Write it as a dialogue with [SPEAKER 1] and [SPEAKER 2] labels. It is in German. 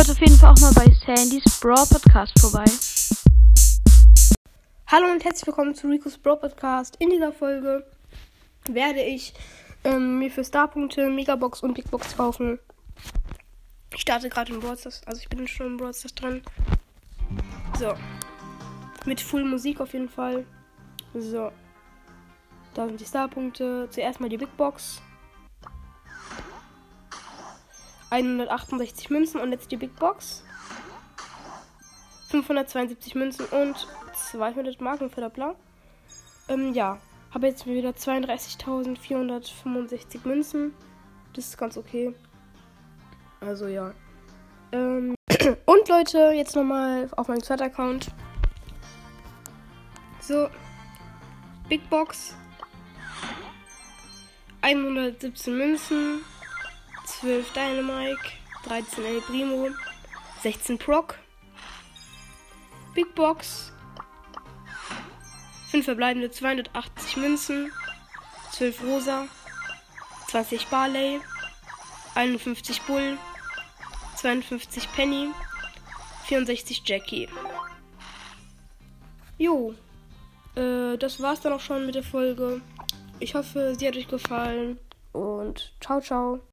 [SPEAKER 1] Schaut auf jeden Fall auch mal bei Sandys Brawl Podcast vorbei.
[SPEAKER 2] Hallo und herzlich willkommen zu Rico's Brawl Podcast. In dieser Folge werde ich ähm, mir für Starpunkte Megabox und Big Box kaufen. Ich starte gerade in Brawl Stars, also ich bin schon in Brawl Stars drin. So. Mit Full Musik auf jeden Fall. So. Da sind die Starpunkte. Zuerst mal die Big Box. 168 Münzen und jetzt die Big Box. 572 Münzen und 200 Marken für der Blau. Ähm, ja. Habe jetzt wieder 32.465 Münzen. Das ist ganz okay. Also ja. Ähm, und Leute, jetzt nochmal auf meinem zweiten Account. So. Big Box. 117 Münzen. 12 Dynamite. 13 El Primo. 16 Proc. Big Box. 5 verbleibende 280 Münzen. 12 Rosa. 20 Barley. 51 Bull. 52 Penny. 64 Jackie. Jo. Äh, das war's dann auch schon mit der Folge. Ich hoffe, sie hat euch gefallen. Und ciao, ciao.